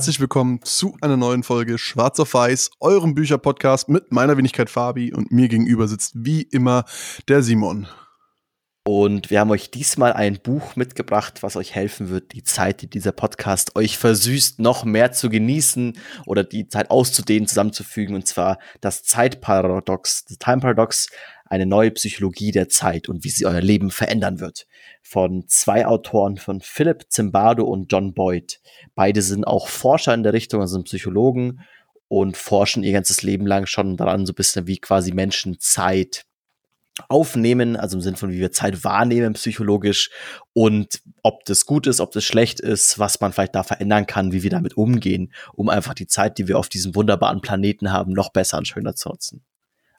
Herzlich willkommen zu einer neuen Folge Schwarz auf Weiß, eurem Bücherpodcast mit meiner Wenigkeit Fabi und mir gegenüber sitzt wie immer der Simon. Und wir haben euch diesmal ein Buch mitgebracht, was euch helfen wird, die Zeit, die dieser Podcast euch versüßt, noch mehr zu genießen oder die Zeit auszudehnen, zusammenzufügen. Und zwar das Zeitparadox, das Time Paradox, eine neue Psychologie der Zeit und wie sie euer Leben verändern wird. Von zwei Autoren, von Philip Zimbardo und John Boyd. Beide sind auch Forscher in der Richtung, also sind Psychologen und forschen ihr ganzes Leben lang schon daran, so ein bisschen wie quasi Menschen Zeit aufnehmen, also im Sinne von, wie wir Zeit wahrnehmen psychologisch und ob das gut ist, ob das schlecht ist, was man vielleicht da verändern kann, wie wir damit umgehen, um einfach die Zeit, die wir auf diesem wunderbaren Planeten haben, noch besser und schöner zu nutzen.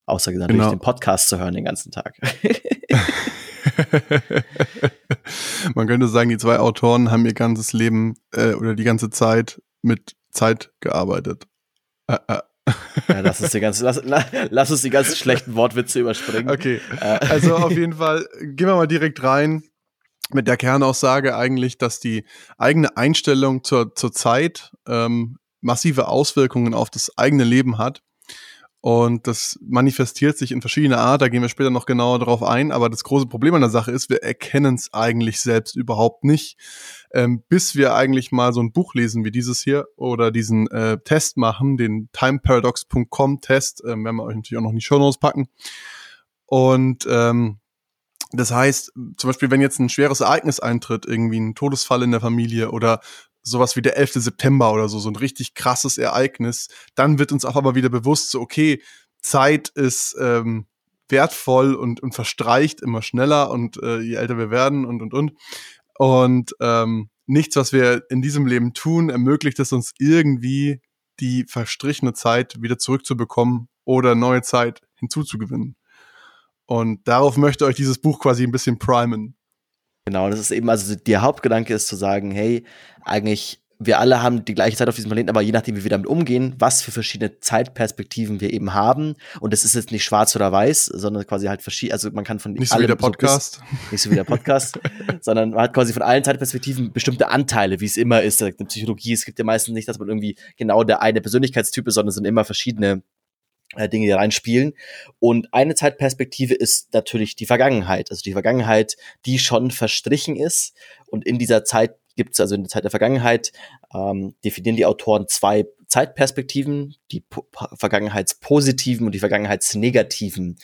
Außer natürlich genau. den Podcast zu hören den ganzen Tag. Man könnte sagen, die zwei Autoren haben ihr ganzes Leben äh, oder die ganze Zeit mit Zeit gearbeitet. Äh, äh. Ja, lass uns die ganzen, lass, lass uns die ganzen schlechten Wortwitze überspringen. Okay. Äh. Also auf jeden Fall gehen wir mal direkt rein mit der Kernaussage eigentlich, dass die eigene Einstellung zur, zur Zeit ähm, massive Auswirkungen auf das eigene Leben hat und das manifestiert sich in verschiedener Art, da gehen wir später noch genauer drauf ein. Aber das große Problem an der Sache ist, wir erkennen es eigentlich selbst überhaupt nicht, ähm, bis wir eigentlich mal so ein Buch lesen wie dieses hier oder diesen äh, Test machen, den timeparadox.com Test, ähm, werden wir euch natürlich auch noch in die Show Notes packen. Und ähm, das heißt, zum Beispiel, wenn jetzt ein schweres Ereignis eintritt, irgendwie ein Todesfall in der Familie oder sowas wie der 11. September oder so, so ein richtig krasses Ereignis, dann wird uns auch aber wieder bewusst, so, okay, Zeit ist ähm, wertvoll und, und verstreicht immer schneller und äh, je älter wir werden und und und. Und ähm, nichts, was wir in diesem Leben tun, ermöglicht es uns irgendwie, die verstrichene Zeit wieder zurückzubekommen oder neue Zeit hinzuzugewinnen. Und darauf möchte euch dieses Buch quasi ein bisschen primen. Genau, das ist eben, also der Hauptgedanke ist zu sagen, hey, eigentlich, wir alle haben die gleiche Zeit auf diesem Planeten, aber je nachdem, wie wir damit umgehen, was für verschiedene Zeitperspektiven wir eben haben. Und das ist jetzt nicht schwarz oder weiß, sondern quasi halt verschiedene, also man kann von Nicht so wie der Podcast. So bis, nicht so wie der Podcast, sondern man hat quasi von allen Zeitperspektiven bestimmte Anteile, wie es immer ist. In der Psychologie, es gibt ja meistens nicht, dass man irgendwie genau der eine Persönlichkeitstyp ist, sondern es sind immer verschiedene Dinge, die reinspielen. Und eine Zeitperspektive ist natürlich die Vergangenheit. Also die Vergangenheit, die schon verstrichen ist. Und in dieser Zeit gibt es also in der Zeit der Vergangenheit, ähm, definieren die Autoren zwei Zeitperspektiven, die po Vergangenheitspositiven und die Vergangenheitsnegativen.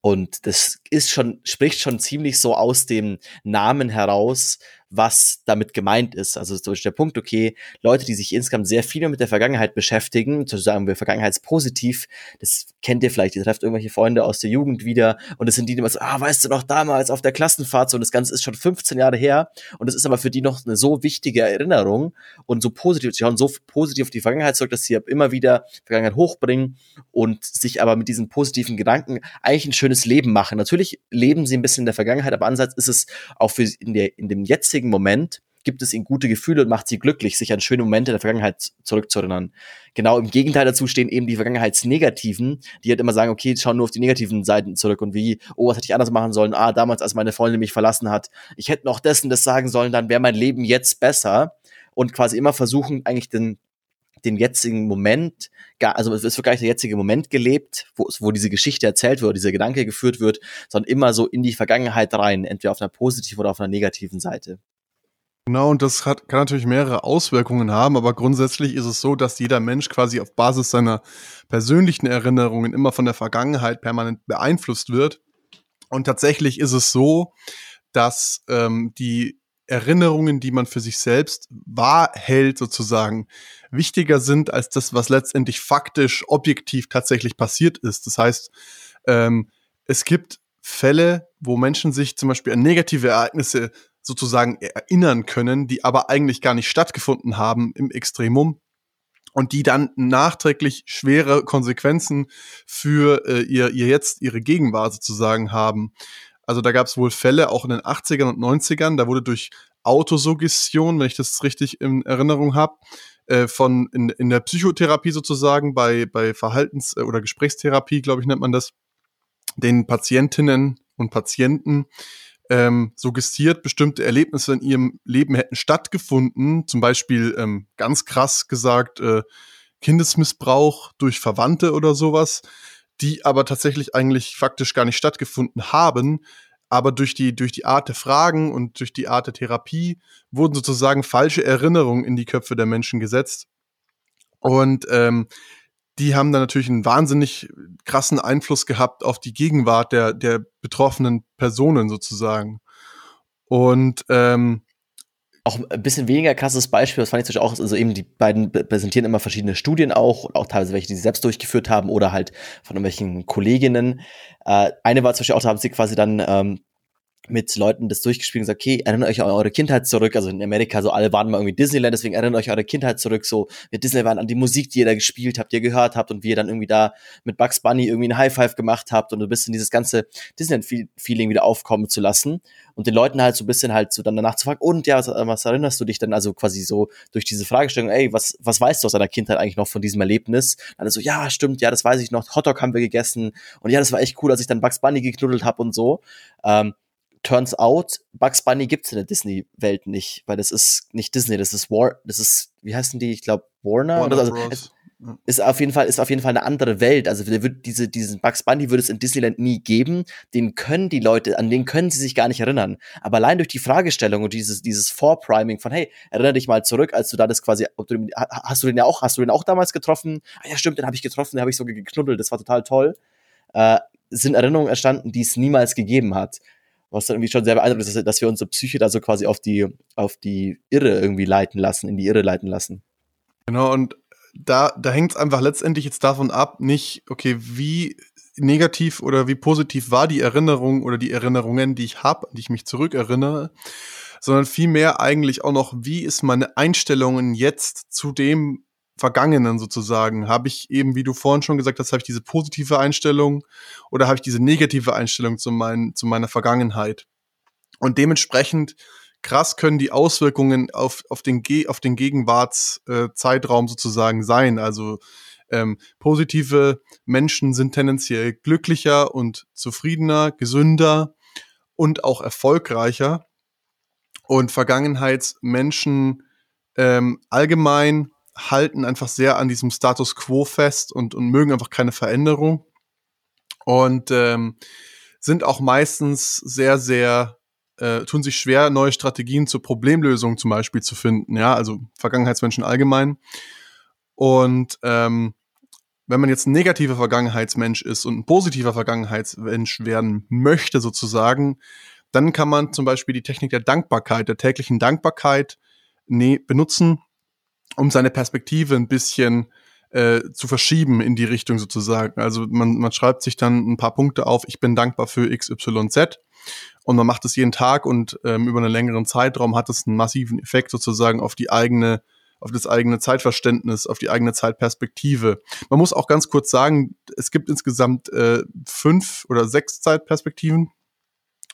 Und das ist schon, spricht schon ziemlich so aus dem Namen heraus, was damit gemeint ist. Also zum Beispiel der Punkt, okay, Leute, die sich insgesamt sehr viel mit der Vergangenheit beschäftigen, zu sagen wir vergangenheitspositiv, das kennt ihr vielleicht, ihr trefft irgendwelche Freunde aus der Jugend wieder und es sind die, die immer so, ah, weißt du noch damals auf der Klassenfahrt so und das Ganze ist schon 15 Jahre her und es ist aber für die noch eine so wichtige Erinnerung und so positiv, sie schauen so positiv auf die Vergangenheit zurück, dass sie immer wieder Vergangenheit hochbringen und sich aber mit diesen positiven Gedanken eigentlich ein schönes Leben machen. Natürlich leben sie ein bisschen in der Vergangenheit, aber andererseits ist es auch für in, der, in dem jetzigen jetzigen Moment gibt es ihnen gute Gefühle und macht sie glücklich, sich an schöne Momente der Vergangenheit zurückzuerinnern. Genau im Gegenteil dazu stehen eben die Vergangenheitsnegativen, die halt immer sagen, okay, schauen nur auf die negativen Seiten zurück und wie, oh, was hätte ich anders machen sollen? Ah, damals, als meine Freundin mich verlassen hat, ich hätte noch dessen das sagen sollen, dann wäre mein Leben jetzt besser und quasi immer versuchen, eigentlich den den jetzigen Moment, also es wird gar nicht der jetzige Moment gelebt, wo, wo diese Geschichte erzählt wird, dieser Gedanke geführt wird, sondern immer so in die Vergangenheit rein, entweder auf einer positiven oder auf einer negativen Seite. Genau, und das hat, kann natürlich mehrere Auswirkungen haben, aber grundsätzlich ist es so, dass jeder Mensch quasi auf Basis seiner persönlichen Erinnerungen immer von der Vergangenheit permanent beeinflusst wird. Und tatsächlich ist es so, dass ähm, die Erinnerungen, die man für sich selbst wahr hält, sozusagen, wichtiger sind als das, was letztendlich faktisch, objektiv tatsächlich passiert ist. Das heißt, ähm, es gibt Fälle, wo Menschen sich zum Beispiel an negative Ereignisse sozusagen erinnern können, die aber eigentlich gar nicht stattgefunden haben im Extremum und die dann nachträglich schwere Konsequenzen für äh, ihr, ihr jetzt, ihre Gegenwart sozusagen haben. Also da gab es wohl Fälle, auch in den 80ern und 90ern, da wurde durch Autosuggestion, wenn ich das richtig in Erinnerung habe, äh, von in, in der Psychotherapie sozusagen, bei, bei Verhaltens- oder Gesprächstherapie, glaube ich, nennt man das, den Patientinnen und Patienten ähm, suggestiert, bestimmte Erlebnisse in ihrem Leben hätten stattgefunden. Zum Beispiel ähm, ganz krass gesagt, äh, Kindesmissbrauch durch Verwandte oder sowas, die aber tatsächlich eigentlich faktisch gar nicht stattgefunden haben. Aber durch die, durch die Art der Fragen und durch die Art der Therapie wurden sozusagen falsche Erinnerungen in die Köpfe der Menschen gesetzt. Und ähm, die haben dann natürlich einen wahnsinnig krassen Einfluss gehabt auf die Gegenwart der, der betroffenen Personen sozusagen. Und ähm, auch ein bisschen weniger krasses Beispiel, das fand ich auch, also eben die beiden präsentieren immer verschiedene Studien auch, auch teilweise welche, die sie selbst durchgeführt haben oder halt von irgendwelchen Kolleginnen. Äh, eine war zum Beispiel auch, da haben sie quasi dann ähm, mit Leuten das durchgespielt und gesagt, okay, erinnert euch an eure Kindheit zurück. Also in Amerika, so alle waren mal irgendwie Disneyland, deswegen erinnert euch an eure Kindheit zurück. So, wir Disneyland an die Musik, die ihr da gespielt habt, die ihr gehört habt und wie ihr dann irgendwie da mit Bugs Bunny irgendwie ein High Five gemacht habt und ein bisschen dieses ganze Disneyland-Feeling wieder aufkommen zu lassen und den Leuten halt so ein bisschen halt so dann danach zu fragen, und ja, was, was erinnerst du dich dann also quasi so durch diese Fragestellung, ey, was, was weißt du aus deiner Kindheit eigentlich noch von diesem Erlebnis? Dann so, ja, stimmt, ja, das weiß ich noch, Hotdog haben wir gegessen und ja, das war echt cool, als ich dann Bugs Bunny geknuddelt habe und so. Ähm, turns out, Bugs Bunny gibt's in der Disney-Welt nicht, weil das ist nicht Disney, das ist War, das ist, wie heißen die? Ich glaube Warner. Warner also, es, ist auf jeden Fall ist auf jeden Fall eine andere Welt. Also der wird diese diesen Bugs Bunny würde es in Disneyland nie geben. Den können die Leute, an den können sie sich gar nicht erinnern. Aber allein durch die Fragestellung und dieses dieses Vorpriming von hey, erinnere dich mal zurück, als du da das quasi, du, hast du den ja auch, hast du den auch damals getroffen? Ah, ja stimmt, den habe ich getroffen, den habe ich so geknuddelt, das war total toll. Äh, sind Erinnerungen erstanden, die es niemals gegeben hat was dann irgendwie schon sehr beeindruckend ist, dass wir unsere Psyche da so quasi auf die, auf die Irre irgendwie leiten lassen, in die Irre leiten lassen. Genau, und da, da hängt es einfach letztendlich jetzt davon ab, nicht, okay, wie negativ oder wie positiv war die Erinnerung oder die Erinnerungen, die ich habe, die ich mich zurückerinnere, sondern vielmehr eigentlich auch noch, wie ist meine Einstellung jetzt zu dem, Vergangenen sozusagen? Habe ich eben, wie du vorhin schon gesagt hast, habe ich diese positive Einstellung oder habe ich diese negative Einstellung zu, mein, zu meiner Vergangenheit? Und dementsprechend krass können die Auswirkungen auf, auf den, Ge auf den Gegenwartszeitraum äh, sozusagen sein. Also ähm, positive Menschen sind tendenziell glücklicher und zufriedener, gesünder und auch erfolgreicher. Und Vergangenheitsmenschen ähm, allgemein halten einfach sehr an diesem Status quo fest und, und mögen einfach keine Veränderung. Und ähm, sind auch meistens sehr, sehr, äh, tun sich schwer, neue Strategien zur Problemlösung zum Beispiel zu finden, ja, also Vergangenheitsmenschen allgemein. Und ähm, wenn man jetzt ein negativer Vergangenheitsmensch ist und ein positiver Vergangenheitsmensch werden möchte, sozusagen, dann kann man zum Beispiel die Technik der Dankbarkeit, der täglichen Dankbarkeit ne benutzen, um seine Perspektive ein bisschen äh, zu verschieben in die Richtung sozusagen. Also man, man schreibt sich dann ein paar Punkte auf, ich bin dankbar für XYZ und man macht es jeden Tag und ähm, über einen längeren Zeitraum hat es einen massiven Effekt sozusagen auf die eigene auf das eigene Zeitverständnis, auf die eigene Zeitperspektive. Man muss auch ganz kurz sagen, es gibt insgesamt äh, fünf oder sechs Zeitperspektiven,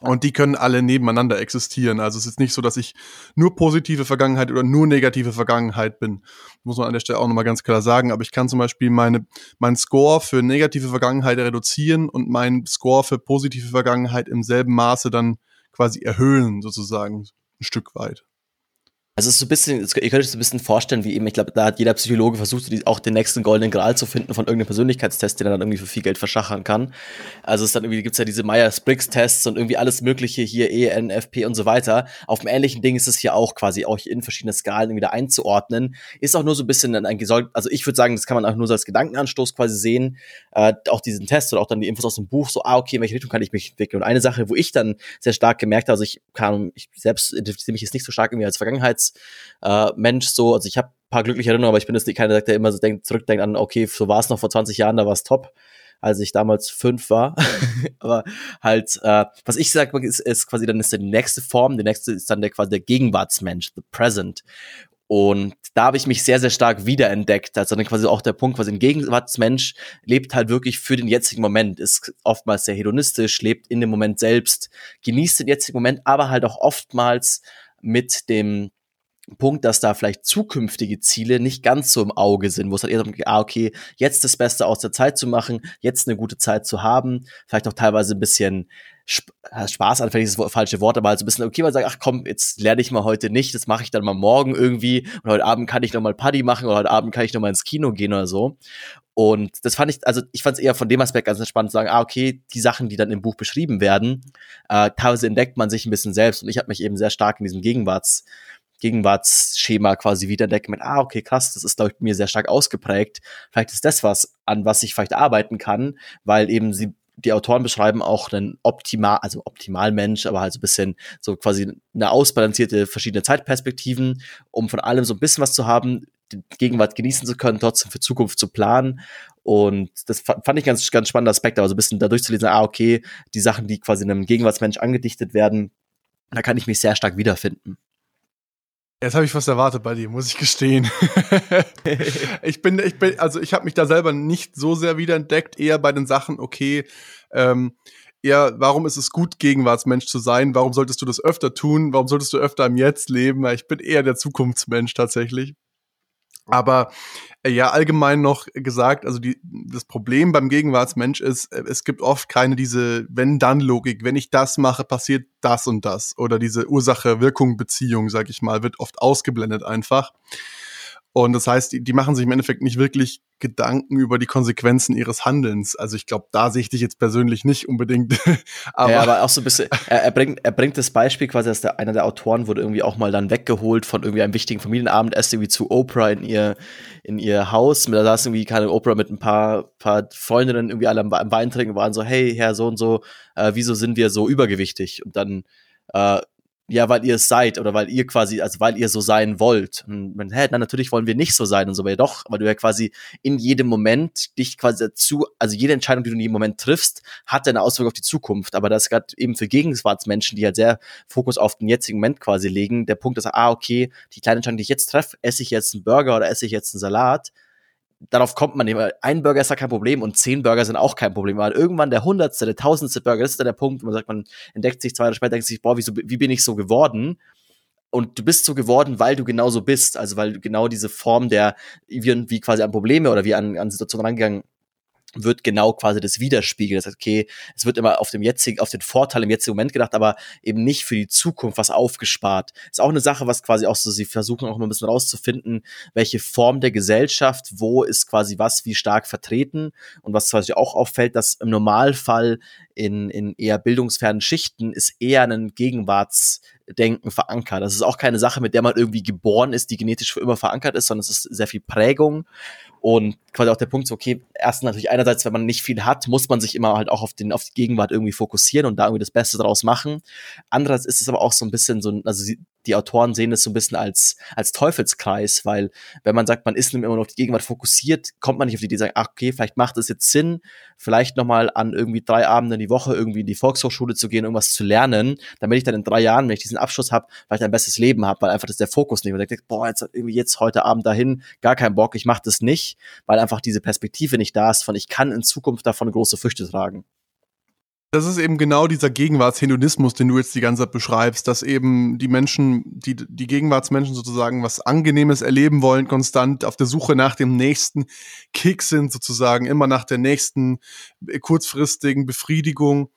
und die können alle nebeneinander existieren. Also es ist nicht so, dass ich nur positive Vergangenheit oder nur negative Vergangenheit bin. Muss man an der Stelle auch nochmal ganz klar sagen. Aber ich kann zum Beispiel meine, meinen Score für negative Vergangenheit reduzieren und meinen Score für positive Vergangenheit im selben Maße dann quasi erhöhen, sozusagen, ein Stück weit. Also es ist so ein bisschen, ihr könnt euch so ein bisschen vorstellen, wie eben, ich glaube, da hat jeder Psychologe versucht, auch den nächsten goldenen Gral zu finden von irgendeinem Persönlichkeitstest, den er dann irgendwie für viel Geld verschachern kann. Also es dann irgendwie gibt's ja diese Myers-Briggs-Tests und irgendwie alles mögliche hier, ENFP und so weiter. Auf einem ähnlichen Ding ist es hier auch quasi auch in verschiedene Skalen wieder einzuordnen. Ist auch nur so ein bisschen ein Gesorgt, also ich würde sagen, das kann man auch nur so als Gedankenanstoß quasi sehen. Äh, auch diesen Test oder auch dann die Infos aus dem Buch, so, ah, okay, in welche Richtung kann ich mich entwickeln? Und eine Sache, wo ich dann sehr stark gemerkt habe, also ich kann, ich selbst identifiziere mich jetzt nicht so stark irgendwie als Vergangenheits äh, Mensch so, also ich habe paar glückliche Erinnerungen, aber ich bin jetzt nicht keiner, der immer so denkt, zurückdenkt an, okay, so war es noch vor 20 Jahren, da war es top, als ich damals fünf war. aber halt, äh, was ich sage, ist, ist quasi dann ist die nächste Form, die nächste ist dann der quasi der Gegenwartsmensch, the present. Und da habe ich mich sehr, sehr stark wiederentdeckt. Also dann quasi auch der Punkt, quasi ein Gegenwartsmensch lebt halt wirklich für den jetzigen Moment, ist oftmals sehr hedonistisch, lebt in dem Moment selbst, genießt den jetzigen Moment, aber halt auch oftmals mit dem Punkt, dass da vielleicht zukünftige Ziele nicht ganz so im Auge sind, wo es halt eher darum geht, ah, okay, jetzt das Beste aus der Zeit zu machen, jetzt eine gute Zeit zu haben, vielleicht auch teilweise ein bisschen Spaß anfällig ist das falsche Wort, aber halt so ein bisschen, okay, man sagt, ach komm, jetzt lerne ich mal heute nicht, das mache ich dann mal morgen irgendwie und heute Abend kann ich noch mal Party machen oder heute Abend kann ich noch mal ins Kino gehen oder so. Und das fand ich, also ich fand es eher von dem Aspekt ganz spannend zu sagen, ah, okay, die Sachen, die dann im Buch beschrieben werden, äh, teilweise entdeckt man sich ein bisschen selbst. Und ich habe mich eben sehr stark in diesem Gegenwarts, Gegenwartsschema quasi wiederentdeckt mit, ah, okay, krass, das ist, glaube ich, mir sehr stark ausgeprägt. Vielleicht ist das was, an was ich vielleicht arbeiten kann, weil eben sie die Autoren beschreiben auch einen optimal, also optimal Mensch, aber halt so ein bisschen so quasi eine ausbalancierte verschiedene Zeitperspektiven, um von allem so ein bisschen was zu haben, die Gegenwart genießen zu können, trotzdem für Zukunft zu planen. Und das fand ich ganz, ganz spannender Aspekt, aber so ein bisschen da durchzulesen, ah, okay, die Sachen, die quasi einem Gegenwartsmensch angedichtet werden, da kann ich mich sehr stark wiederfinden. Jetzt habe ich was erwartet bei dir, muss ich gestehen. ich bin, ich bin, also ich habe mich da selber nicht so sehr wiederentdeckt, eher bei den Sachen, okay, ähm, eher, warum ist es gut, Gegenwartsmensch zu sein? Warum solltest du das öfter tun? Warum solltest du öfter im Jetzt leben? Ich bin eher der Zukunftsmensch tatsächlich. Aber äh, ja, allgemein noch gesagt, also die, das Problem beim Gegenwartsmensch ist, äh, es gibt oft keine diese Wenn-Dann-Logik. Wenn ich das mache, passiert das und das. Oder diese Ursache-Wirkung-Beziehung, sag ich mal, wird oft ausgeblendet einfach. Und das heißt, die, die machen sich im Endeffekt nicht wirklich Gedanken über die Konsequenzen ihres Handelns. Also ich glaube, da sehe ich dich jetzt persönlich nicht unbedingt. aber, ja, aber auch so ein bisschen, er, er, bringt, er bringt das Beispiel quasi, dass der, einer der Autoren wurde irgendwie auch mal dann weggeholt von irgendwie einem wichtigen Familienabendessen irgendwie zu Oprah in ihr, in ihr Haus. Da saß irgendwie keine Oprah mit ein paar, paar Freundinnen irgendwie alle am, am Wein trinken, waren so, hey, Herr so und so, äh, wieso sind wir so übergewichtig? Und dann äh, ja, weil ihr es seid oder weil ihr quasi, also weil ihr so sein wollt. Und man, hä, na, natürlich wollen wir nicht so sein und so, aber ja doch, weil du ja quasi in jedem Moment dich quasi dazu, also jede Entscheidung, die du in jedem Moment triffst, hat eine Auswirkung auf die Zukunft. Aber das ist gerade eben für Gegenwartsmenschen, die halt sehr Fokus auf den jetzigen Moment quasi legen, der Punkt ist, ah, okay, die kleine Entscheidung, die ich jetzt treffe, esse ich jetzt einen Burger oder esse ich jetzt einen Salat, darauf kommt man nicht. Ein Burger ist ja kein Problem und zehn Burger sind auch kein Problem. Weil irgendwann der hundertste, der tausendste Burger, das ist dann der Punkt, wo man sagt, man entdeckt sich zwei Jahre später, denkt sich, boah, wie, so, wie bin ich so geworden? Und du bist so geworden, weil du genau so bist. Also weil genau diese Form der, wie, wie quasi an Probleme oder wie an, an Situationen rangegangen wird genau quasi das widerspiegeln. Das heißt, okay, es wird immer auf dem jetzigen, auf den Vorteil im jetzigen Moment gedacht, aber eben nicht für die Zukunft was aufgespart. Ist auch eine Sache, was quasi auch so, sie versuchen auch immer ein bisschen rauszufinden, welche Form der Gesellschaft, wo ist quasi was wie stark vertreten und was quasi auch auffällt, dass im Normalfall in, in eher bildungsfernen Schichten ist eher ein Gegenwartsdenken verankert. Das ist auch keine Sache, mit der man irgendwie geboren ist, die genetisch für immer verankert ist, sondern es ist sehr viel Prägung und quasi auch der Punkt okay, erstens natürlich einerseits, wenn man nicht viel hat, muss man sich immer halt auch auf, den, auf die Gegenwart irgendwie fokussieren und da irgendwie das Beste draus machen. Andererseits ist es aber auch so ein bisschen so, also die Autoren sehen es so ein bisschen als, als Teufelskreis, weil wenn man sagt, man ist immer noch auf die Gegenwart fokussiert, kommt man nicht auf die Idee, sagen, ach, okay, vielleicht macht es jetzt Sinn, vielleicht nochmal an irgendwie drei Abenden die Woche irgendwie in die Volkshochschule zu gehen, irgendwas zu lernen, damit ich dann in drei Jahren, wenn ich diesen Abschluss habe, vielleicht ein besseres Leben habe, weil einfach das der Fokus nicht. Man denkt, boah, jetzt irgendwie jetzt heute Abend dahin, gar keinen Bock, ich mache das nicht, weil einfach diese Perspektive nicht da ist von, ich kann in Zukunft davon große Früchte tragen. Das ist eben genau dieser Gegenwartshedonismus, den du jetzt die ganze Zeit beschreibst, dass eben die Menschen, die, die Gegenwartsmenschen sozusagen was Angenehmes erleben wollen, konstant auf der Suche nach dem nächsten Kick sind, sozusagen immer nach der nächsten äh, kurzfristigen Befriedigung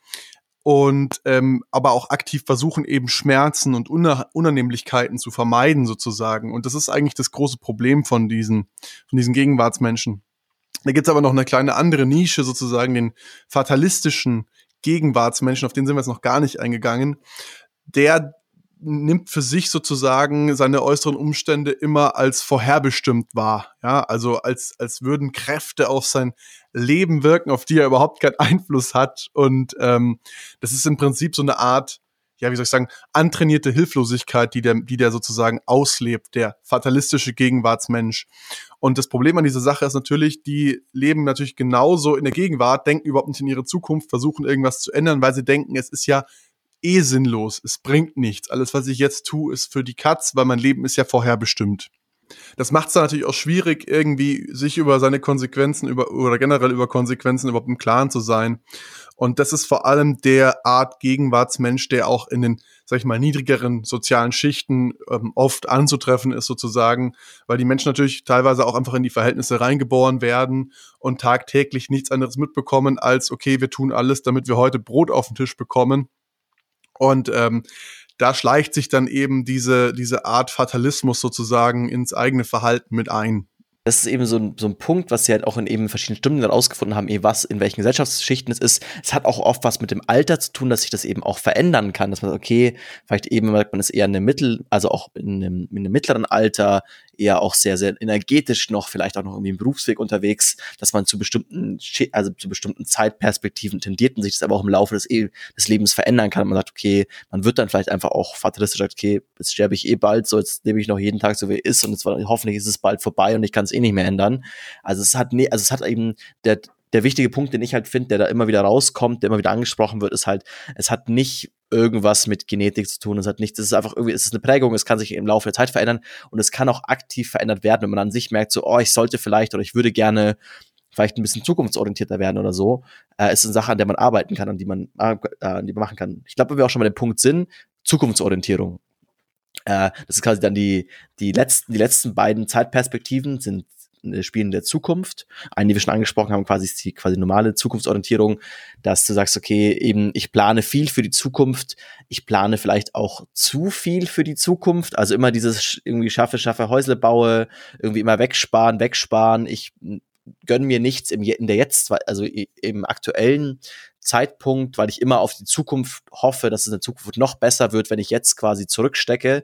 und ähm, aber auch aktiv versuchen, eben Schmerzen und Unannehmlichkeiten zu vermeiden, sozusagen. Und das ist eigentlich das große Problem von diesen, von diesen Gegenwartsmenschen. Da gibt's aber noch eine kleine andere Nische, sozusagen den fatalistischen Gegenwartsmenschen, auf den sind wir jetzt noch gar nicht eingegangen, der nimmt für sich sozusagen seine äußeren Umstände immer als vorherbestimmt wahr. Ja, also als, als würden Kräfte auf sein Leben wirken, auf die er überhaupt keinen Einfluss hat. Und ähm, das ist im Prinzip so eine Art, ja, wie soll ich sagen, antrainierte Hilflosigkeit, die der, die der sozusagen auslebt, der fatalistische Gegenwartsmensch. Und das Problem an dieser Sache ist natürlich, die leben natürlich genauso in der Gegenwart, denken überhaupt nicht in ihre Zukunft, versuchen irgendwas zu ändern, weil sie denken, es ist ja eh sinnlos, es bringt nichts. Alles, was ich jetzt tue, ist für die Katz, weil mein Leben ist ja vorher bestimmt. Das macht es natürlich auch schwierig, irgendwie sich über seine Konsequenzen über, oder generell über Konsequenzen überhaupt im Klaren zu sein. Und das ist vor allem der Art Gegenwartsmensch, der auch in den, sag ich mal, niedrigeren sozialen Schichten ähm, oft anzutreffen ist, sozusagen, weil die Menschen natürlich teilweise auch einfach in die Verhältnisse reingeboren werden und tagtäglich nichts anderes mitbekommen als, okay, wir tun alles, damit wir heute Brot auf den Tisch bekommen. Und ähm, da schleicht sich dann eben diese, diese Art Fatalismus sozusagen ins eigene Verhalten mit ein das ist eben so ein, so ein Punkt, was sie halt auch in eben verschiedenen Studien herausgefunden haben, eben was, in welchen Gesellschaftsschichten es ist. Es hat auch oft was mit dem Alter zu tun, dass sich das eben auch verändern kann, dass man sagt, okay, vielleicht eben merkt man es eher in einem Mittel, also auch in einem, in einem mittleren Alter, eher auch sehr, sehr energetisch noch, vielleicht auch noch irgendwie im Berufsweg unterwegs, dass man zu bestimmten, also zu bestimmten Zeitperspektiven tendiert und sich das aber auch im Laufe des, e des Lebens verändern kann. Man sagt, okay, man wird dann vielleicht einfach auch fatalistisch sagt, okay, jetzt sterbe ich eh bald, so jetzt lebe ich noch jeden Tag so wie es ist und jetzt, hoffentlich ist es bald vorbei und ich kann es eh nicht mehr ändern. Also es hat, ne, also es hat eben der, der wichtige Punkt, den ich halt finde, der da immer wieder rauskommt, der immer wieder angesprochen wird, ist halt, es hat nicht irgendwas mit Genetik zu tun. Es hat nichts, es ist einfach irgendwie, es ist eine Prägung, es kann sich im Laufe der Zeit verändern und es kann auch aktiv verändert werden, wenn man an sich merkt, so, oh, ich sollte vielleicht oder ich würde gerne vielleicht ein bisschen zukunftsorientierter werden oder so. Äh, es ist eine Sache, an der man arbeiten kann, an die man, äh, an die man machen kann. Ich glaube, wenn wir auch schon mal den Punkt sind, Zukunftsorientierung. Äh, das ist quasi dann die, die letzten, die letzten beiden Zeitperspektiven sind Spielen der Zukunft. Eine, die wir schon angesprochen haben, quasi ist die quasi normale Zukunftsorientierung, dass du sagst, okay, eben ich plane viel für die Zukunft, ich plane vielleicht auch zu viel für die Zukunft, also immer dieses irgendwie schaffe, schaffe, Häusle baue, irgendwie immer wegsparen, wegsparen, ich gönn mir nichts im, in der Jetzt, also im aktuellen Zeitpunkt, weil ich immer auf die Zukunft hoffe, dass es in der Zukunft noch besser wird, wenn ich jetzt quasi zurückstecke.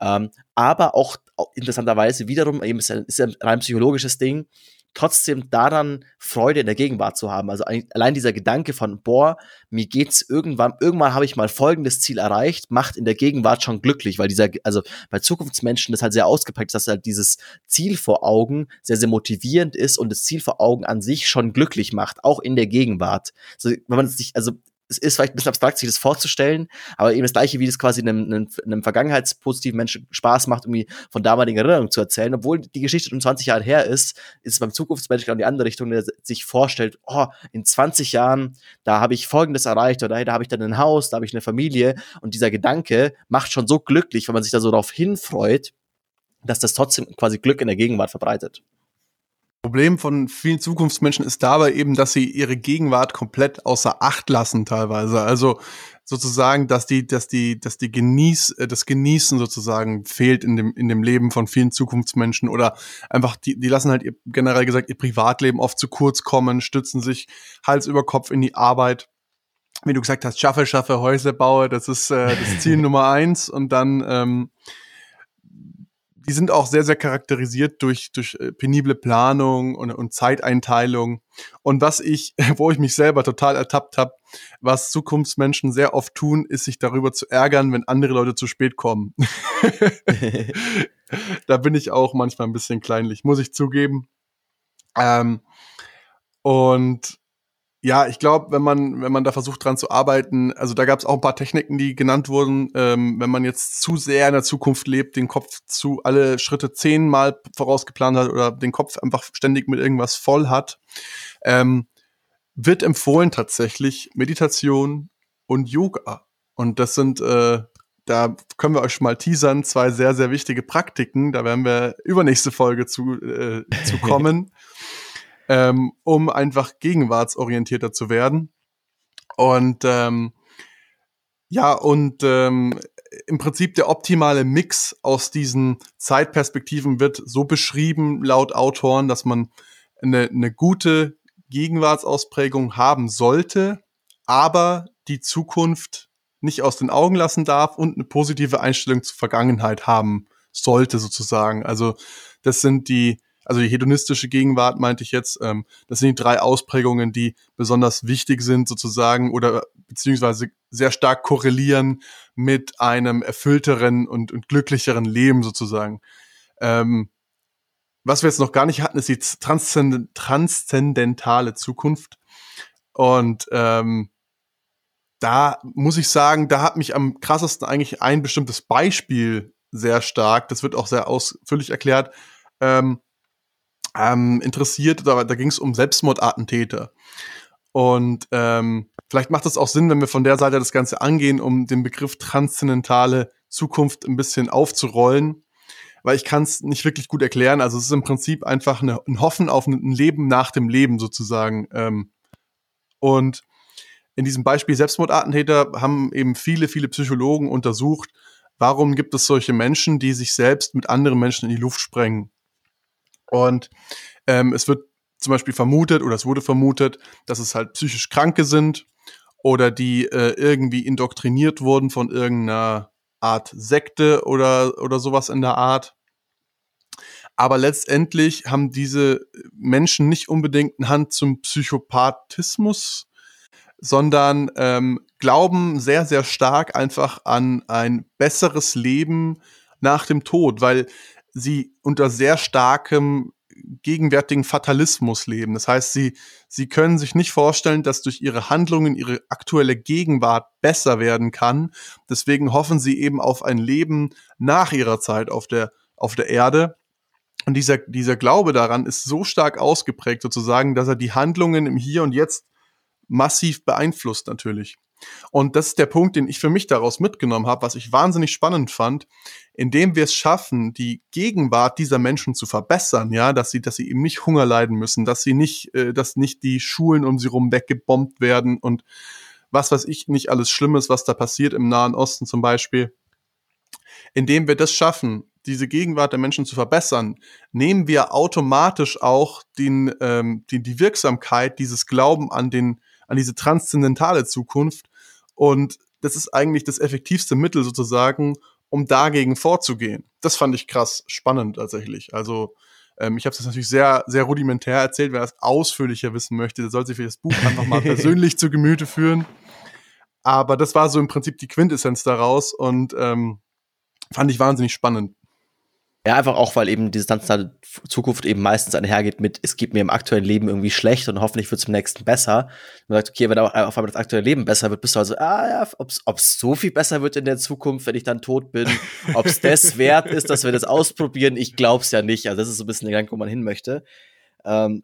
Ähm, aber auch, interessanterweise wiederum, eben ist ja, ist ein rein psychologisches Ding, trotzdem daran Freude in der Gegenwart zu haben. Also allein dieser Gedanke von, boah, mir geht's irgendwann, irgendwann habe ich mal folgendes Ziel erreicht, macht in der Gegenwart schon glücklich, weil dieser, also bei Zukunftsmenschen das halt sehr ausgeprägt ist, dass halt dieses Ziel vor Augen sehr, sehr motivierend ist und das Ziel vor Augen an sich schon glücklich macht, auch in der Gegenwart. Also, wenn man sich, also es ist vielleicht ein bisschen abstrakt, sich das vorzustellen, aber eben das gleiche, wie das quasi einem, einem, einem vergangenheitspositiven Menschen Spaß macht, irgendwie von damaligen Erinnerungen zu erzählen. Obwohl die Geschichte schon 20 Jahre her ist, ist es beim Zukunftsmenschen genau die andere Richtung, der sich vorstellt, oh, in 20 Jahren, da habe ich Folgendes erreicht oder hey, da habe ich dann ein Haus, da habe ich eine Familie und dieser Gedanke macht schon so glücklich, wenn man sich da so darauf hinfreut, dass das trotzdem quasi Glück in der Gegenwart verbreitet. Problem von vielen Zukunftsmenschen ist dabei eben, dass sie ihre Gegenwart komplett außer Acht lassen teilweise. Also sozusagen, dass die, dass die, dass die Genieß, äh, das Genießen sozusagen fehlt in dem, in dem Leben von vielen Zukunftsmenschen oder einfach, die, die lassen halt ihr, generell gesagt ihr Privatleben oft zu kurz kommen, stützen sich Hals über Kopf in die Arbeit. Wie du gesagt hast, schaffe, schaffe, Häuser baue, das ist äh, das Ziel Nummer eins und dann ähm, die sind auch sehr, sehr charakterisiert durch, durch äh, penible Planung und, und Zeiteinteilung. Und was ich, wo ich mich selber total ertappt habe, was Zukunftsmenschen sehr oft tun, ist sich darüber zu ärgern, wenn andere Leute zu spät kommen. da bin ich auch manchmal ein bisschen kleinlich, muss ich zugeben. Ähm, und ja, ich glaube, wenn man, wenn man da versucht dran zu arbeiten, also da gab es auch ein paar Techniken, die genannt wurden, ähm, wenn man jetzt zu sehr in der Zukunft lebt, den Kopf zu alle Schritte zehnmal vorausgeplant hat oder den Kopf einfach ständig mit irgendwas voll hat, ähm, wird empfohlen tatsächlich Meditation und Yoga. Und das sind, äh, da können wir euch schon mal teasern, zwei sehr, sehr wichtige Praktiken. Da werden wir übernächste Folge zu, äh, zu kommen ähm, um einfach gegenwartsorientierter zu werden. Und ähm, ja, und ähm, im Prinzip der optimale Mix aus diesen Zeitperspektiven wird so beschrieben laut Autoren, dass man eine, eine gute Gegenwartsausprägung haben sollte, aber die Zukunft nicht aus den Augen lassen darf und eine positive Einstellung zur Vergangenheit haben sollte sozusagen. Also das sind die also die hedonistische Gegenwart meinte ich jetzt, ähm, das sind die drei Ausprägungen, die besonders wichtig sind sozusagen oder beziehungsweise sehr stark korrelieren mit einem erfüllteren und, und glücklicheren Leben sozusagen. Ähm, was wir jetzt noch gar nicht hatten, ist die transzend transzendentale Zukunft. Und ähm, da muss ich sagen, da hat mich am krassesten eigentlich ein bestimmtes Beispiel sehr stark, das wird auch sehr ausführlich erklärt, ähm, ähm, interessiert. Da, da ging es um Selbstmordattentäter. Und ähm, vielleicht macht es auch Sinn, wenn wir von der Seite das Ganze angehen, um den Begriff transzendentale Zukunft ein bisschen aufzurollen, weil ich kann es nicht wirklich gut erklären. Also es ist im Prinzip einfach eine, ein Hoffen auf ein Leben nach dem Leben sozusagen. Ähm, und in diesem Beispiel Selbstmordattentäter haben eben viele, viele Psychologen untersucht, warum gibt es solche Menschen, die sich selbst mit anderen Menschen in die Luft sprengen. Und ähm, es wird zum Beispiel vermutet oder es wurde vermutet, dass es halt psychisch Kranke sind oder die äh, irgendwie indoktriniert wurden von irgendeiner Art Sekte oder, oder sowas in der Art. Aber letztendlich haben diese Menschen nicht unbedingt eine Hand zum Psychopathismus, sondern ähm, glauben sehr, sehr stark einfach an ein besseres Leben nach dem Tod, weil sie unter sehr starkem gegenwärtigen Fatalismus leben. Das heißt, sie, sie können sich nicht vorstellen, dass durch ihre Handlungen ihre aktuelle Gegenwart besser werden kann. Deswegen hoffen sie eben auf ein Leben nach ihrer Zeit auf der, auf der Erde. Und dieser, dieser Glaube daran ist so stark ausgeprägt sozusagen, dass er die Handlungen im Hier und Jetzt massiv beeinflusst natürlich. Und das ist der Punkt, den ich für mich daraus mitgenommen habe, was ich wahnsinnig spannend fand, indem wir es schaffen, die Gegenwart dieser Menschen zu verbessern, ja, dass sie, dass sie eben nicht Hunger leiden müssen, dass sie nicht, äh, dass nicht die Schulen um sie rum weggebombt werden und was weiß ich nicht alles Schlimmes, was da passiert im Nahen Osten zum Beispiel. Indem wir das schaffen, diese Gegenwart der Menschen zu verbessern, nehmen wir automatisch auch den, ähm, die, die Wirksamkeit dieses Glauben an den, an diese transzendentale Zukunft und das ist eigentlich das effektivste Mittel sozusagen, um dagegen vorzugehen. Das fand ich krass spannend tatsächlich. Also ähm, ich habe das natürlich sehr, sehr rudimentär erzählt. Wer das ausführlicher wissen möchte, der soll sich für das Buch einfach mal persönlich zu Gemüte führen. Aber das war so im Prinzip die Quintessenz daraus und ähm, fand ich wahnsinnig spannend. Ja, einfach auch, weil eben diese nationale Zukunft eben meistens einhergeht mit, es geht mir im aktuellen Leben irgendwie schlecht und hoffentlich wird es im nächsten besser. Man sagt, okay, wenn auch auf einmal das aktuelle Leben besser wird, bist du also, ah ja, ob es so viel besser wird in der Zukunft, wenn ich dann tot bin, ob es das wert ist, dass wir das ausprobieren, ich glaub's ja nicht. Also das ist so ein bisschen der Gedanke, wo man hin möchte. Ähm,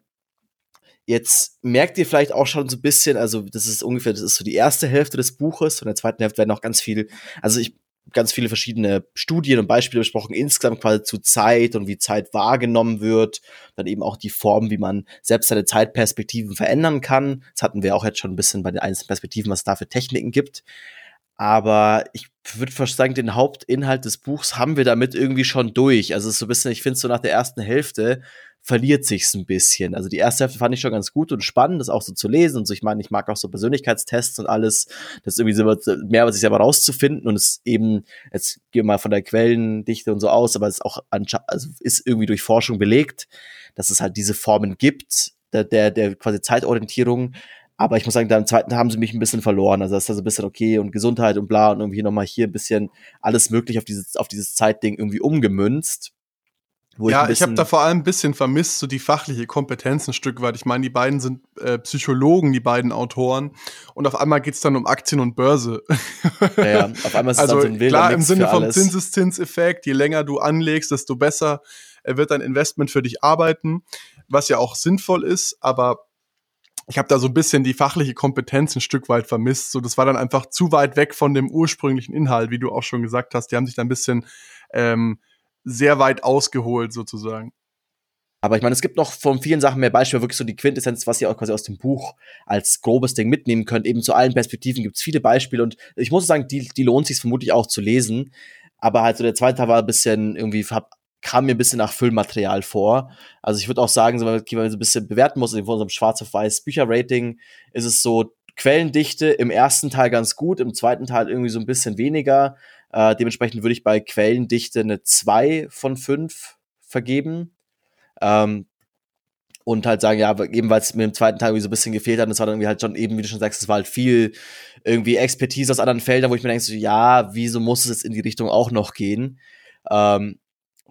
Jetzt merkt ihr vielleicht auch schon so ein bisschen, also das ist ungefähr, das ist so die erste Hälfte des Buches und in der zweiten Hälfte werden noch ganz viel, also ich ganz viele verschiedene Studien und Beispiele besprochen, insgesamt quasi zu Zeit und wie Zeit wahrgenommen wird. Dann eben auch die Form, wie man selbst seine Zeitperspektiven verändern kann. Das hatten wir auch jetzt schon ein bisschen bei den einzelnen Perspektiven, was es da für Techniken gibt. Aber ich würde fast sagen, den Hauptinhalt des Buchs haben wir damit irgendwie schon durch. Also es ist so ein bisschen, ich finde so nach der ersten Hälfte verliert sich's ein bisschen. Also die erste Hälfte fand ich schon ganz gut und spannend, das auch so zu lesen. Und so, ich meine, ich mag auch so Persönlichkeitstests und alles. Das irgendwie so mehr, was sich selber rauszufinden. Und es eben, jetzt gehen wir mal von der Quellendichte und so aus, aber es ist auch also ist irgendwie durch Forschung belegt, dass es halt diese Formen gibt, der, der, der quasi Zeitorientierung. Aber ich muss sagen, da im zweiten haben sie mich ein bisschen verloren. Also das ist da so ein bisschen okay und Gesundheit und bla und irgendwie nochmal hier ein bisschen alles möglich auf dieses, auf dieses Zeitding irgendwie umgemünzt ja, ich, ich habe da vor allem ein bisschen vermisst, so die fachliche Kompetenz ein Stück weit. Ich meine, die beiden sind äh, Psychologen, die beiden Autoren. Und auf einmal geht's dann um Aktien und Börse. Ja, ja. auf einmal ist es also, dann so ein wilder Klar, Mix im Sinne vom. Zinseszinseffekt, je länger du anlegst, desto besser wird dein Investment für dich arbeiten, was ja auch sinnvoll ist, aber ich habe da so ein bisschen die fachliche Kompetenz ein Stück weit vermisst. So, das war dann einfach zu weit weg von dem ursprünglichen Inhalt, wie du auch schon gesagt hast. Die haben sich da ein bisschen ähm, sehr weit ausgeholt sozusagen. Aber ich meine, es gibt noch von vielen Sachen mehr Beispiele, wirklich so die Quintessenz, was ihr auch quasi aus dem Buch als grobes Ding mitnehmen könnt. Eben zu allen Perspektiven gibt es viele Beispiele und ich muss sagen, die, die lohnt sich vermutlich auch zu lesen. Aber halt so der zweite Teil war ein bisschen irgendwie, hab, kam mir ein bisschen nach Füllmaterial vor. Also ich würde auch sagen, wenn man so ein bisschen bewerten muss, in unserem schwarz auf weiß Bücherrating ist es so Quellendichte im ersten Teil ganz gut, im zweiten Teil irgendwie so ein bisschen weniger. Äh, dementsprechend würde ich bei Quellendichte eine 2 von 5 vergeben. Ähm, und halt sagen, ja, eben weil es mir im zweiten Teil irgendwie so ein bisschen gefehlt hat, das war dann irgendwie halt schon eben, wie du schon sagst, es war halt viel irgendwie Expertise aus anderen Feldern, wo ich mir denke, so, ja, wieso muss es jetzt in die Richtung auch noch gehen? Ähm,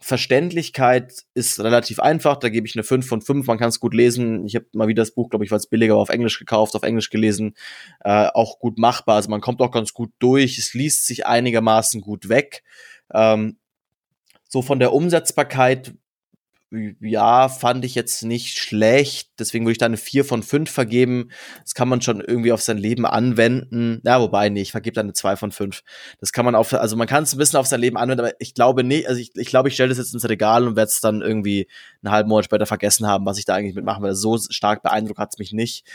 Verständlichkeit ist relativ einfach, da gebe ich eine 5 von 5, man kann es gut lesen. Ich habe mal wieder das Buch, glaube ich, weil es billiger war, auf Englisch gekauft, auf Englisch gelesen, äh, auch gut machbar. Also man kommt auch ganz gut durch, es liest sich einigermaßen gut weg. Ähm, so von der Umsetzbarkeit ja, fand ich jetzt nicht schlecht. Deswegen würde ich da eine 4 von 5 vergeben. Das kann man schon irgendwie auf sein Leben anwenden. Ja, wobei, nee, ich vergebe da eine 2 von 5. Das kann man auf, also man kann es ein bisschen auf sein Leben anwenden, aber ich glaube nicht, also ich, ich glaube, ich stelle das jetzt ins Regal und werde es dann irgendwie einen halben Monat später vergessen haben, was ich da eigentlich mitmachen will. So stark beeindruckt hat es mich nicht.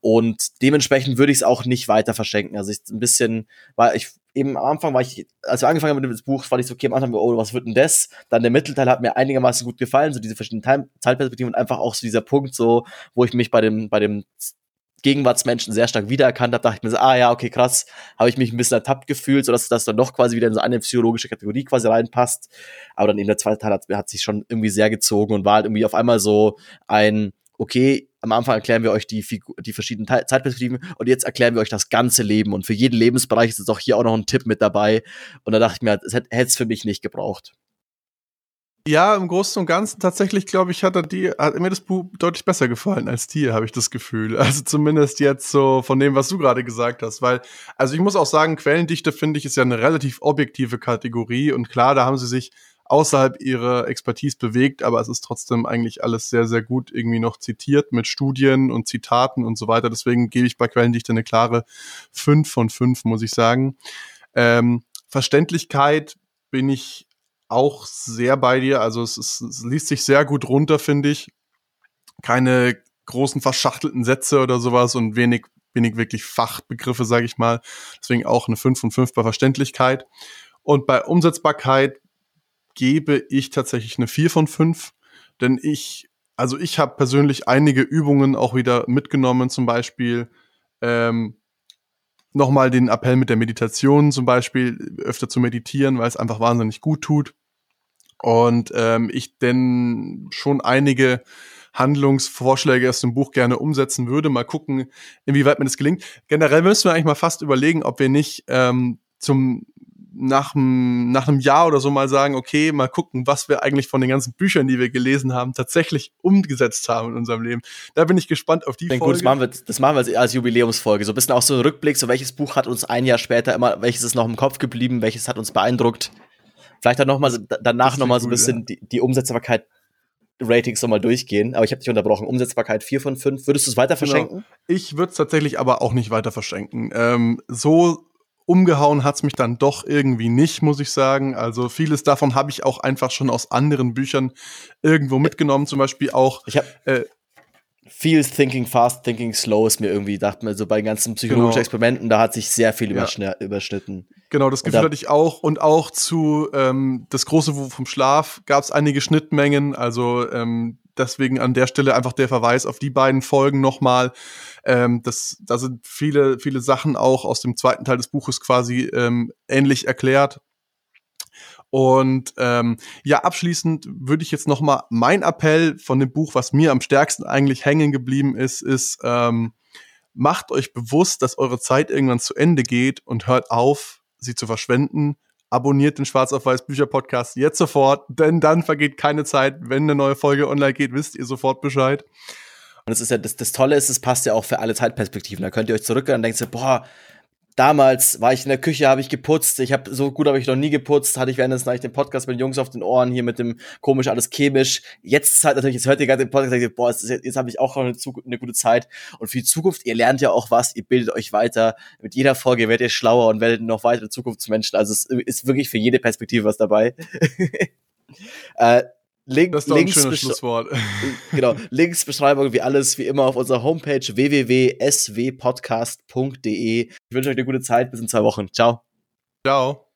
Und dementsprechend würde ich es auch nicht weiter verschenken. Also ich ein bisschen, weil ich eben am Anfang war ich, als wir angefangen haben mit dem Buch, fand ich so, okay, am Anfang, oh, was wird denn das? Dann der Mittelteil hat mir einigermaßen gut gefallen, so diese verschiedenen Zeitperspektiven und einfach auch so dieser Punkt, so, wo ich mich bei dem, bei dem Gegenwartsmenschen sehr stark wiedererkannt habe, dachte ich mir so, ah ja, okay, krass, habe ich mich ein bisschen ertappt gefühlt, sodass das dann doch quasi wieder in so eine psychologische Kategorie quasi reinpasst. Aber dann eben der zweite Teil hat, hat sich schon irgendwie sehr gezogen und war halt irgendwie auf einmal so ein, okay, am Anfang erklären wir euch die, Figur, die verschiedenen Zeitperspektiven und jetzt erklären wir euch das ganze Leben. Und für jeden Lebensbereich ist jetzt auch hier auch noch ein Tipp mit dabei. Und da dachte ich mir, es hätte es für mich nicht gebraucht. Ja, im Großen und Ganzen tatsächlich, glaube ich, hat, er die, hat mir das Buch deutlich besser gefallen als dir, habe ich das Gefühl. Also zumindest jetzt so von dem, was du gerade gesagt hast. Weil, also ich muss auch sagen, Quellendichte finde ich ist ja eine relativ objektive Kategorie und klar, da haben sie sich außerhalb ihrer Expertise bewegt, aber es ist trotzdem eigentlich alles sehr, sehr gut irgendwie noch zitiert mit Studien und Zitaten und so weiter. Deswegen gebe ich bei Quellendichte eine klare 5 von 5, muss ich sagen. Ähm, Verständlichkeit bin ich auch sehr bei dir. Also es, ist, es liest sich sehr gut runter, finde ich. Keine großen verschachtelten Sätze oder sowas und wenig, wenig wirklich Fachbegriffe, sage ich mal. Deswegen auch eine 5 von 5 bei Verständlichkeit. Und bei Umsetzbarkeit gebe ich tatsächlich eine 4 von 5, denn ich, also ich habe persönlich einige Übungen auch wieder mitgenommen, zum Beispiel ähm, nochmal den Appell mit der Meditation zum Beispiel, öfter zu meditieren, weil es einfach wahnsinnig gut tut. Und ähm, ich denn schon einige Handlungsvorschläge aus dem Buch gerne umsetzen würde. Mal gucken, inwieweit mir das gelingt. Generell müssen wir eigentlich mal fast überlegen, ob wir nicht ähm, zum nach, nach einem Jahr oder so mal sagen, okay, mal gucken, was wir eigentlich von den ganzen Büchern, die wir gelesen haben, tatsächlich umgesetzt haben in unserem Leben. Da bin ich gespannt auf die Folge. Gut, das machen, wir, das machen wir als Jubiläumsfolge. So ein bisschen auch so ein Rückblick, so welches Buch hat uns ein Jahr später immer, welches ist noch im Kopf geblieben, welches hat uns beeindruckt. Vielleicht dann noch mal, danach noch mal so ein bisschen ja. die, die Umsetzbarkeit Ratings nochmal durchgehen, aber ich habe dich unterbrochen. Umsetzbarkeit 4 von 5. Würdest du es weiter genau. verschenken? Genau. Ich würde es tatsächlich aber auch nicht weiter verschenken. Ähm, so umgehauen hat's mich dann doch irgendwie nicht, muss ich sagen. Also vieles davon habe ich auch einfach schon aus anderen Büchern irgendwo mitgenommen. Zum Beispiel auch. Ich habe äh, viel Thinking Fast, Thinking Slow ist mir irgendwie, dachte mir so bei den ganzen psychologischen genau. Experimenten, da hat sich sehr viel ja. überschnitten. Genau, das Gefühl da, hatte ich auch. Und auch zu ähm, das große Wurf vom Schlaf gab es einige Schnittmengen. Also ähm, deswegen an der Stelle einfach der Verweis auf die beiden Folgen nochmal. Ähm, das, da sind viele, viele Sachen auch aus dem zweiten Teil des Buches quasi ähm, ähnlich erklärt. Und ähm, ja, abschließend würde ich jetzt noch mal mein Appell von dem Buch, was mir am stärksten eigentlich hängen geblieben ist, ist ähm, macht euch bewusst, dass eure Zeit irgendwann zu Ende geht und hört auf, sie zu verschwenden abonniert den Schwarz auf Weiß Bücher Podcast jetzt sofort, denn dann vergeht keine Zeit. Wenn eine neue Folge online geht, wisst ihr sofort Bescheid. Und das ist ja das, das Tolle ist, es passt ja auch für alle Zeitperspektiven. Da könnt ihr euch zurückgehen und denkt ihr, boah, damals war ich in der Küche, habe ich geputzt. Ich habe so gut habe ich noch nie geputzt. Hatte ich währenddessen den Podcast mit den Jungs auf den Ohren hier mit dem komisch alles chemisch. Jetzt halt natürlich, jetzt hört ihr gerade den Podcast, denkt, boah, jetzt, jetzt habe ich auch eine, eine, gute Zeit. Und für die Zukunft, ihr lernt ja auch was, ihr bildet euch weiter. Mit jeder Folge werdet ihr schlauer und werdet noch weitere Zukunftsmenschen. Also es ist wirklich für jede Perspektive was dabei. äh, Link, das ist doch ein schönes Schlusswort. genau, Links, Beschreibung, wie alles, wie immer auf unserer Homepage www.swpodcast.de. Ich wünsche euch eine gute Zeit. Bis in zwei Wochen. Ciao. Ciao.